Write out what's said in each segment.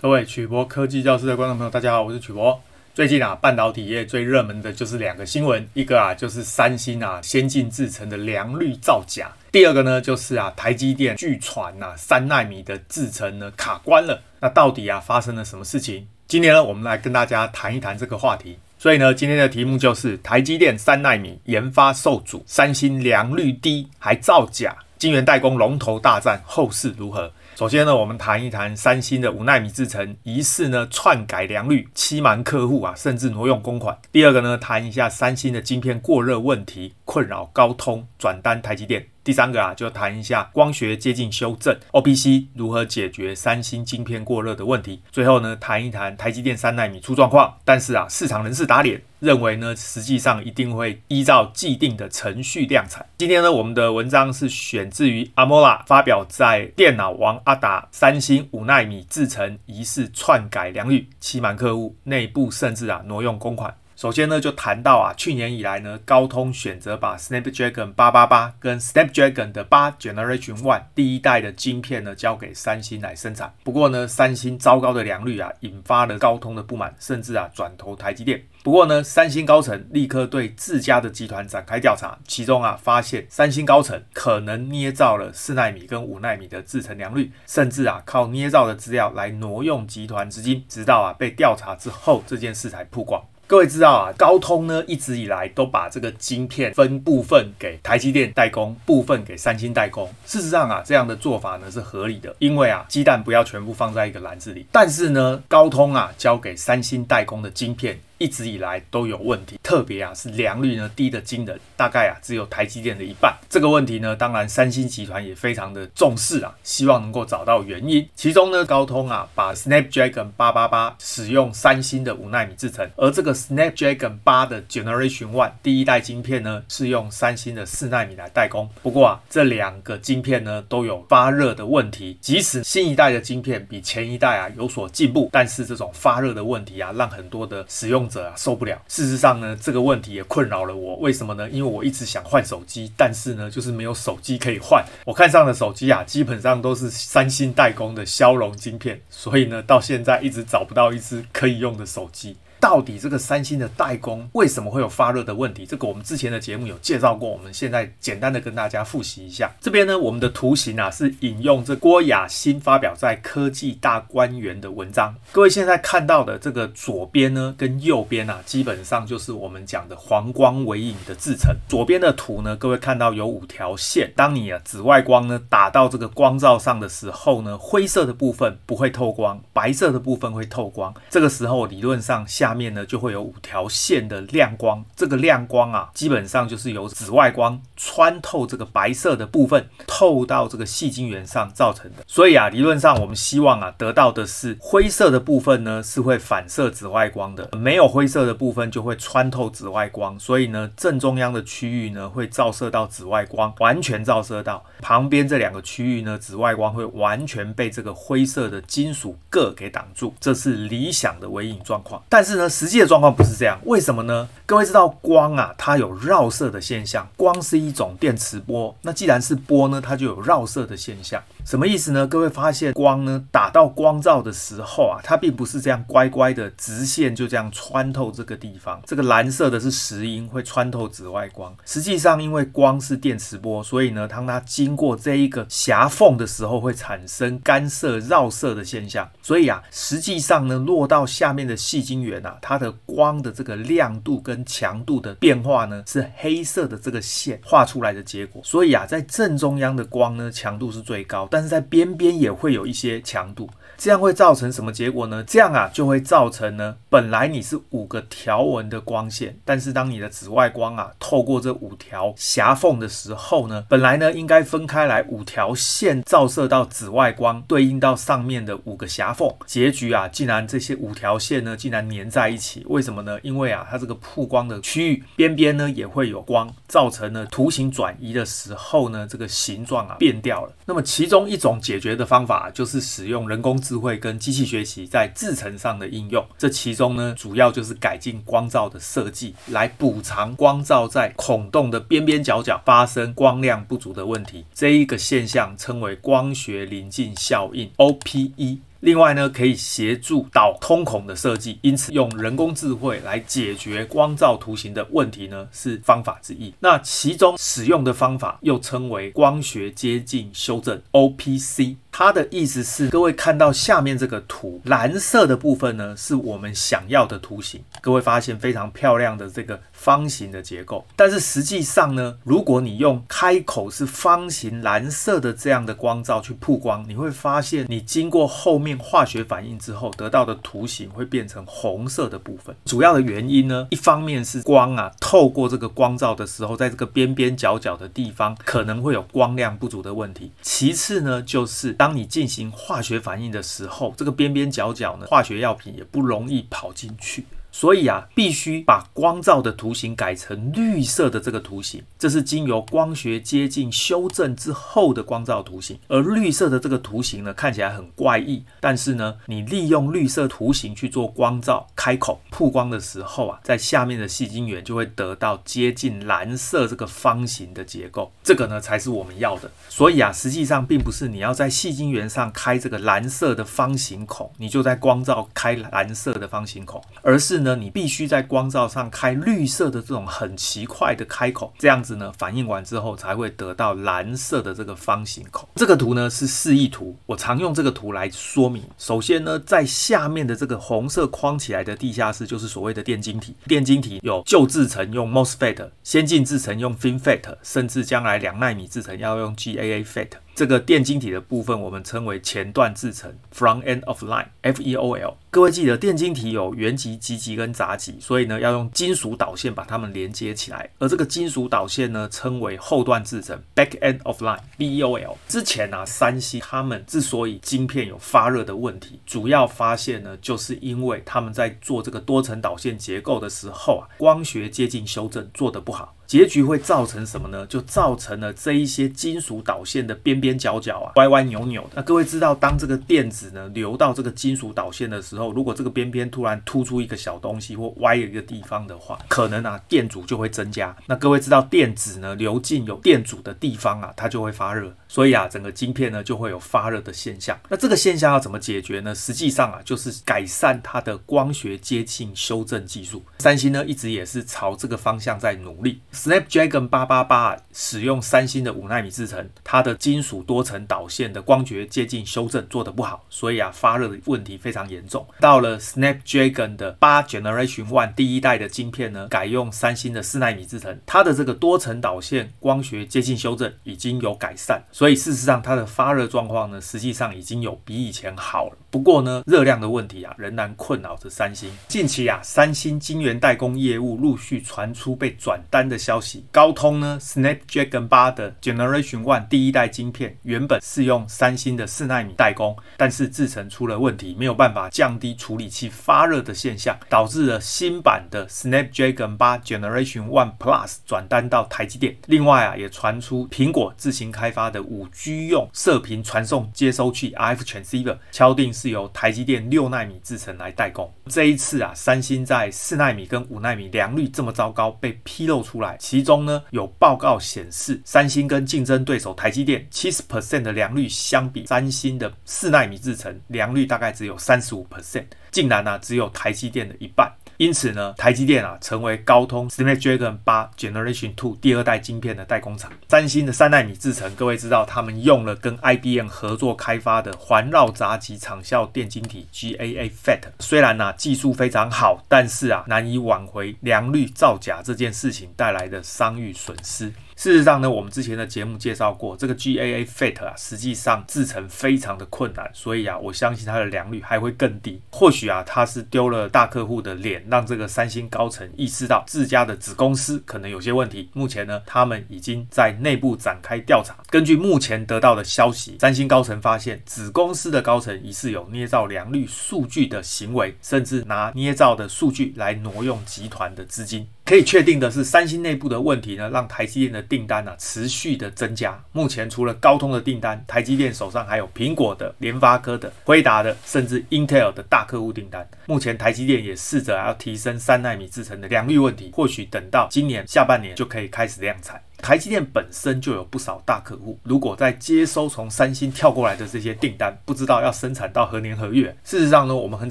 各位曲博科技教室的观众朋友，大家好，我是曲博。最近啊，半导体业最热门的就是两个新闻，一个啊就是三星啊先进制程的良率造假，第二个呢就是啊台积电据传呐三奈米的制程呢卡关了。那到底啊发生了什么事情？今天呢我们来跟大家谈一谈这个话题。所以呢今天的题目就是台积电三奈米研发受阻，三星良率低还造假，晶圆代工龙头大战后事如何？首先呢，我们谈一谈三星的五纳米制程疑似呢篡改良率，欺瞒客户啊，甚至挪用公款。第二个呢，谈一下三星的晶片过热问题困扰高通转单台积电。第三个啊，就谈一下光学接近修正，OPC 如何解决三星晶片过热的问题。最后呢，谈一谈台积电三奈米出状况，但是啊，市场人士打脸，认为呢，实际上一定会依照既定的程序量产。今天呢，我们的文章是选自于阿莫拉发表在电脑王阿达，三星五奈米制程疑似篡改良率，欺瞒客户，内部甚至啊挪用公款。首先呢，就谈到啊，去年以来呢，高通选择把 Snapdragon 八八八跟 Snapdragon 的八 Generation One 第一代的晶片呢，交给三星来生产。不过呢，三星糟糕的良率啊，引发了高通的不满，甚至啊转投台积电。不过呢，三星高层立刻对自家的集团展开调查，其中啊发现三星高层可能捏造了四奈米跟五奈米的制程良率，甚至啊靠捏造的资料来挪用集团资金，直到啊被调查之后，这件事才曝光。各位知道啊，高通呢一直以来都把这个晶片分部分给台积电代工，部分给三星代工。事实上啊，这样的做法呢是合理的，因为啊鸡蛋不要全部放在一个篮子里。但是呢，高通啊交给三星代工的晶片。一直以来都有问题，特别啊是良率呢低的惊人，大概啊只有台积电的一半。这个问题呢，当然三星集团也非常的重视啊，希望能够找到原因。其中呢，高通啊把 Snapdragon 八八八使用三星的五纳米制程，而这个 Snapdragon 八的 Generation One 第一代晶片呢是用三星的四纳米来代工。不过啊，这两个晶片呢都有发热的问题，即使新一代的晶片比前一代啊有所进步，但是这种发热的问题啊，让很多的使用者啊受不了。事实上呢，这个问题也困扰了我。为什么呢？因为我一直想换手机，但是呢，就是没有手机可以换。我看上的手机啊，基本上都是三星代工的骁龙晶片，所以呢，到现在一直找不到一只可以用的手机。到底这个三星的代工为什么会有发热的问题？这个我们之前的节目有介绍过，我们现在简单的跟大家复习一下。这边呢，我们的图形啊是引用这郭雅欣发表在《科技大观园》的文章。各位现在看到的这个左边呢跟右边啊，基本上就是我们讲的黄光微影的制成。左边的图呢，各位看到有五条线，当你啊紫外光呢打到这个光罩上的时候呢，灰色的部分不会透光，白色的部分会透光。这个时候理论上下。下面呢就会有五条线的亮光，这个亮光啊，基本上就是由紫外光穿透这个白色的部分，透到这个细晶圆上造成的。所以啊，理论上我们希望啊得到的是灰色的部分呢是会反射紫外光的，没有灰色的部分就会穿透紫外光。所以呢，正中央的区域呢会照射到紫外光，完全照射到旁边这两个区域呢，紫外光会完全被这个灰色的金属铬给挡住，这是理想的微影状况。但是那，实际的状况不是这样，为什么呢？各位知道光啊，它有绕射的现象，光是一种电磁波，那既然是波呢，它就有绕射的现象。什么意思呢？各位发现光呢打到光罩的时候啊，它并不是这样乖乖的直线就这样穿透这个地方。这个蓝色的是石英，会穿透紫外光。实际上，因为光是电磁波，所以呢，当它经过这一个狭缝的时候，会产生干涉绕射的现象。所以啊，实际上呢，落到下面的细晶圆啊，它的光的这个亮度跟强度的变化呢，是黑色的这个线画出来的结果。所以啊，在正中央的光呢，强度是最高，但是在边边也会有一些强度，这样会造成什么结果呢？这样啊，就会造成呢，本来你是五个条纹的光线，但是当你的紫外光啊透过这五条狭缝的时候呢，本来呢应该分开来五条线照射到紫外光，对应到上面的五个狭缝，结局啊，竟然这些五条线呢竟然粘在一起，为什么呢？因为啊，它这个曝光的区域边边呢也会有光，造成了图形转移的时候呢，这个形状啊变掉了。那么其中。一种解决的方法就是使用人工智慧跟机器学习在制程上的应用。这其中呢，主要就是改进光照的设计，来补偿光照在孔洞的边边角角发生光亮不足的问题。这一个现象称为光学临近效应 （OPE）。另外呢，可以协助导通孔的设计，因此用人工智慧来解决光照图形的问题呢，是方法之一。那其中使用的方法又称为光学接近修正 （OPC）。它的意思是，各位看到下面这个图，蓝色的部分呢，是我们想要的图形。各位发现非常漂亮的这个方形的结构，但是实际上呢，如果你用开口是方形蓝色的这样的光照去曝光，你会发现你经过后面化学反应之后得到的图形会变成红色的部分。主要的原因呢，一方面是光啊透过这个光照的时候，在这个边边角角的地方可能会有光亮不足的问题。其次呢，就是当当你进行化学反应的时候，这个边边角角呢，化学药品也不容易跑进去。所以啊，必须把光照的图形改成绿色的这个图形，这是经由光学接近修正之后的光照图形。而绿色的这个图形呢，看起来很怪异，但是呢，你利用绿色图形去做光照开口曝光的时候啊，在下面的细晶圆就会得到接近蓝色这个方形的结构，这个呢才是我们要的。所以啊，实际上并不是你要在细晶圆上开这个蓝色的方形孔，你就在光照开蓝色的方形孔，而是呢，你必须在光照上开绿色的这种很奇怪的开口，这样子呢，反应完之后才会得到蓝色的这个方形孔。这个图呢是示意图，我常用这个图来说明。首先呢，在下面的这个红色框起来的地下室就是所谓的电晶体。电晶体有旧制程用 MOSFET，先进制程用 FinFET，甚至将来两纳米制程要用 GAA FET。这个电晶体的部分，我们称为前段制程 （Front End of Line，FEOL）。各位记得，电晶体有原极、极极跟杂极，所以呢，要用金属导线把它们连接起来。而这个金属导线呢，称为后段制程 （Back End of Line，BEOL）。之前啊，三星他们之所以晶片有发热的问题，主要发现呢，就是因为他们在做这个多层导线结构的时候啊，光学接近修正做得不好。结局会造成什么呢？就造成了这一些金属导线的边边角角啊，歪歪扭扭的。那各位知道，当这个电子呢流到这个金属导线的时候，如果这个边边突然突出一个小东西或歪一个地方的话，可能啊电阻就会增加。那各位知道，电子呢流进有电阻的地方啊，它就会发热。所以啊，整个晶片呢就会有发热的现象。那这个现象要怎么解决呢？实际上啊，就是改善它的光学接近修正技术。三星呢一直也是朝这个方向在努力。Snapdragon 八八八使用三星的五纳米制程，它的金属多层导线的光学接近修正做得不好，所以啊发热的问题非常严重。到了 Snapdragon 的八 Generation One 第一代的晶片呢，改用三星的四纳米制程，它的这个多层导线光学接近修正已经有改善。所以事实上，它的发热状况呢，实际上已经有比以前好了。不过呢，热量的问题啊，仍然困扰着三星。近期啊，三星晶圆代工业务陆续传出被转单的消息。高通呢，Snapdragon 八的 Generation One 第一代晶片，原本是用三星的四纳米代工，但是制程出了问题，没有办法降低处理器发热的现象，导致了新版的 Snapdragon 八 Generation One Plus 转单到台积电。另外啊，也传出苹果自行开发的五 G 用射频传送接收器 RF Transceiver 敲定是由台积电六纳米制程来代工。这一次啊，三星在四纳米跟五纳米良率这么糟糕被披露出来，其中呢有报告显示，三星跟竞争对手台积电七十 percent 的良率相比，三星的四纳米制程良率大概只有三十五 percent，竟然呢、只有台积电的一半。因此呢，台积电啊成为高通 Snapdragon 8 Generation Two 第二代晶片的代工厂。三星的三纳米制程，各位知道他们用了跟 IBM 合作开发的环绕杂极场效电晶体 GAA FET。虽然呢、啊、技术非常好，但是啊难以挽回良率造假这件事情带来的商誉损失。事实上呢，我们之前的节目介绍过，这个 GAA FET 啊，实际上制成非常的困难，所以啊，我相信它的良率还会更低。或许啊，它是丢了大客户的脸，让这个三星高层意识到自家的子公司可能有些问题。目前呢，他们已经在内部展开调查。根据目前得到的消息，三星高层发现子公司的高层疑似有捏造良率数据的行为，甚至拿捏造的数据来挪用集团的资金。可以确定的是，三星内部的问题呢，让台积电的订单呢持续的增加。目前除了高通的订单，台积电手上还有苹果的、联发科的、辉达的，甚至 Intel 的大客户订单。目前台积电也试着要提升三纳米制程的良率问题，或许等到今年下半年就可以开始量产。台积电本身就有不少大客户，如果在接收从三星跳过来的这些订单，不知道要生产到何年何月。事实上呢，我们很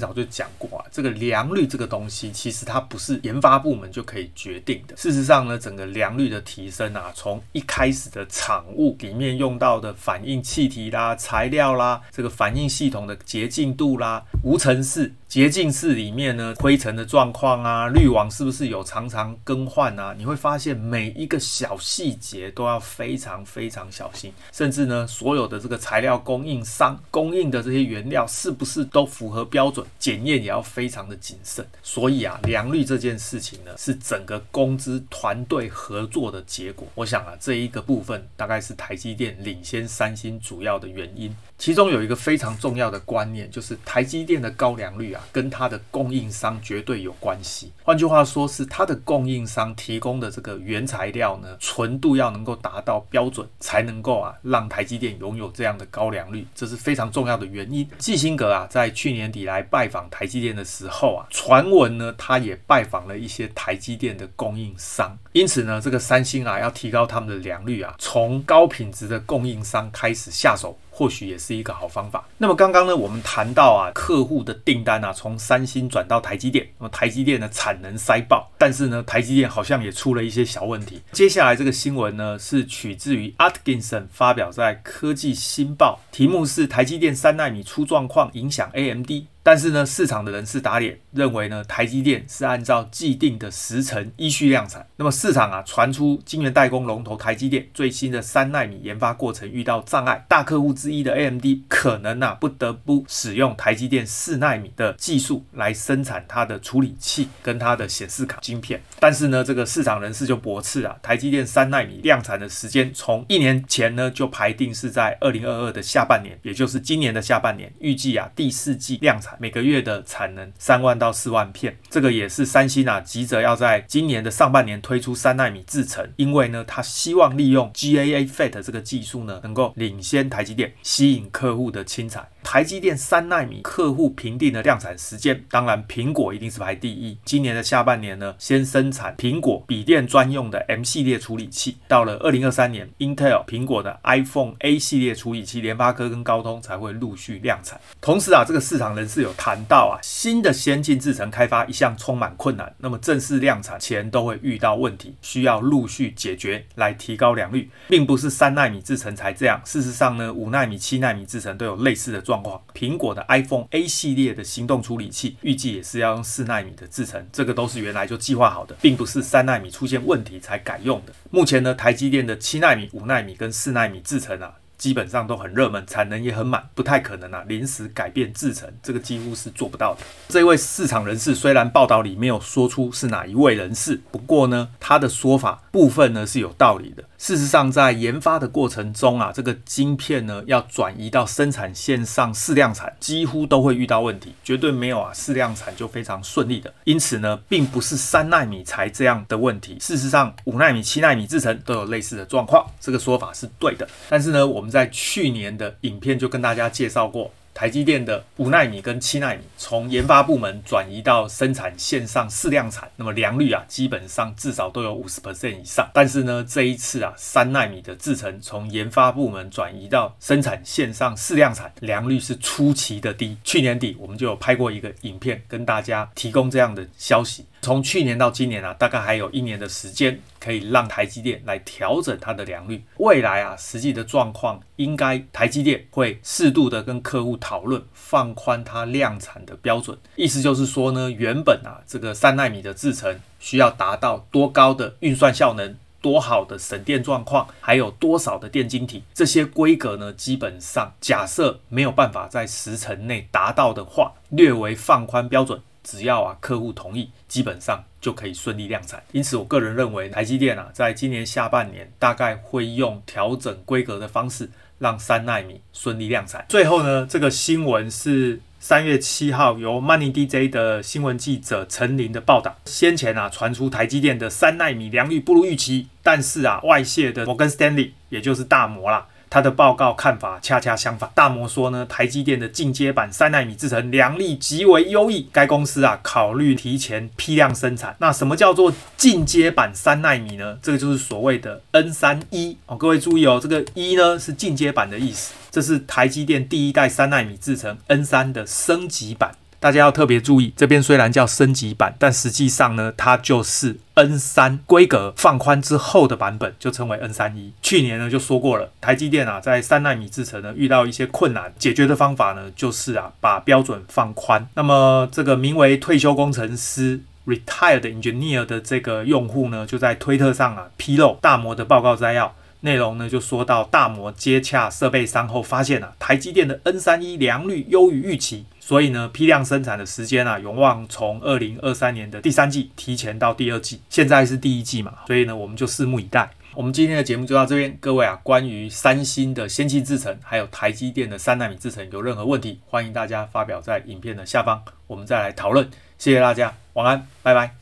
早就讲过啊，这个良率这个东西，其实它不是研发部门就可以决定的。事实上呢，整个良率的提升啊，从一开始的产物里面用到的反应气体啦、材料啦，这个反应系统的洁净度啦、无尘室。洁净室里面呢，灰尘的状况啊，滤网是不是有常常更换啊？你会发现每一个小细细节都要非常非常小心，甚至呢，所有的这个材料供应商供应的这些原料是不是都符合标准？检验也要非常的谨慎。所以啊，良率这件事情呢，是整个公司团队合作的结果。我想啊，这一个部分大概是台积电领先三星主要的原因。其中有一个非常重要的观念，就是台积电的高良率啊，跟它的供应商绝对有关系。换句话说，是它的供应商提供的这个原材料呢，纯程度要能够达到标准，才能够啊让台积电拥有这样的高良率，这是非常重要的原因。基辛格啊，在去年底来拜访台积电的时候啊，传闻呢，他也拜访了一些台积电的供应商。因此呢，这个三星啊，要提高他们的良率啊，从高品质的供应商开始下手。或许也是一个好方法。那么刚刚呢，我们谈到啊，客户的订单啊，从三星转到台积电，那么台积电的产能塞爆，但是呢，台积电好像也出了一些小问题。接下来这个新闻呢，是取自于 Atkinson 发表在《科技新报》，题目是台积电三纳米出状况，影响 AMD。但是呢，市场的人士打脸，认为呢，台积电是按照既定的时程依序量产。那么市场啊，传出晶圆代工龙头台积电最新的三纳米研发过程遇到障碍，大客户之一的 AMD 可能啊不得不使用台积电四纳米的技术来生产它的处理器跟它的显示卡晶片。但是呢，这个市场人士就驳斥啊，台积电三纳米量产的时间从一年前呢就排定是在二零二二的下半年，也就是今年的下半年，预计啊第四季量产。每个月的产能三万到四万片，这个也是三星啊急着要在今年的上半年推出三纳米制程，因为呢，他希望利用 GAA FET 这个技术呢，能够领先台积电，吸引客户的青睐。台积电三纳米客户评定的量产时间，当然苹果一定是排第一。今年的下半年呢，先生产苹果笔电专用的 M 系列处理器，到了二零二三年，Intel 苹果的 iPhone A 系列处理器，联发科跟高通才会陆续量产。同时啊，这个市场人士有谈到啊，新的先进制程开发一向充满困难，那么正式量产前都会遇到问题，需要陆续解决来提高良率，并不是三纳米制程才这样。事实上呢，五纳米、七纳米制程都有类似的状苹果的 iPhone A 系列的行动处理器预计也是要用四纳米的制成，这个都是原来就计划好的，并不是三纳米出现问题才改用的。目前呢，台积电的七纳米、五纳米跟四纳米制成啊。基本上都很热门，产能也很满，不太可能啊，临时改变制程，这个几乎是做不到的。这位市场人士虽然报道里没有说出是哪一位人士，不过呢，他的说法部分呢是有道理的。事实上，在研发的过程中啊，这个晶片呢要转移到生产线上试量产，几乎都会遇到问题，绝对没有啊试量产就非常顺利的。因此呢，并不是三纳米才这样的问题。事实上，五纳米、七纳米制程都有类似的状况，这个说法是对的。但是呢，我们在去年的影片就跟大家介绍过。台积电的五奈米跟七奈米从研发部门转移到生产线上试量产，那么良率啊，基本上至少都有五十 percent 以上。但是呢，这一次啊，三奈米的制程从研发部门转移到生产线上试量产，良率是出奇的低。去年底我们就有拍过一个影片，跟大家提供这样的消息。从去年到今年啊，大概还有一年的时间，可以让台积电来调整它的良率。未来啊，实际的状况应该台积电会适度的跟客户讨论放宽它量产的标准。意思就是说呢，原本啊这个三纳米的制程需要达到多高的运算效能、多好的省电状况，还有多少的电晶体，这些规格呢，基本上假设没有办法在时程内达到的话，略微放宽标准。只要啊客户同意，基本上就可以顺利量产。因此，我个人认为台积电啊，在今年下半年大概会用调整规格的方式，让三奈米顺利量产。最后呢，这个新闻是三月七号由 Money DJ 的新闻记者陈琳的报道。先前啊传出台积电的三奈米良率不如预期，但是啊外泄的摩根斯丹利，也就是大摩啦。他的报告看法恰恰相反。大摩说呢，台积电的进阶版三奈米制程良率极为优异，该公司啊考虑提前批量生产。那什么叫做进阶版三奈米呢？这个就是所谓的 N 三一哦。各位注意哦，这个一呢是进阶版的意思，这是台积电第一代三奈米制程 N 三的升级版。大家要特别注意，这边虽然叫升级版，但实际上呢，它就是 N 三规格放宽之后的版本，就称为 N 三一。去年呢就说过了，台积电啊在三奈米制程呢遇到一些困难，解决的方法呢就是啊把标准放宽。那么这个名为退休工程师 （retired engineer） 的这个用户呢，就在推特上啊披露大摩的报告摘要。内容呢就说到，大摩接洽设备商后发现啊，台积电的 N 三一良率优于预期，所以呢批量生产的时间啊有望从二零二三年的第三季提前到第二季，现在是第一季嘛，所以呢我们就拭目以待。我们今天的节目就到这边，各位啊，关于三星的先进制程，还有台积电的三纳米制程有任何问题，欢迎大家发表在影片的下方，我们再来讨论。谢谢大家，晚安，拜拜。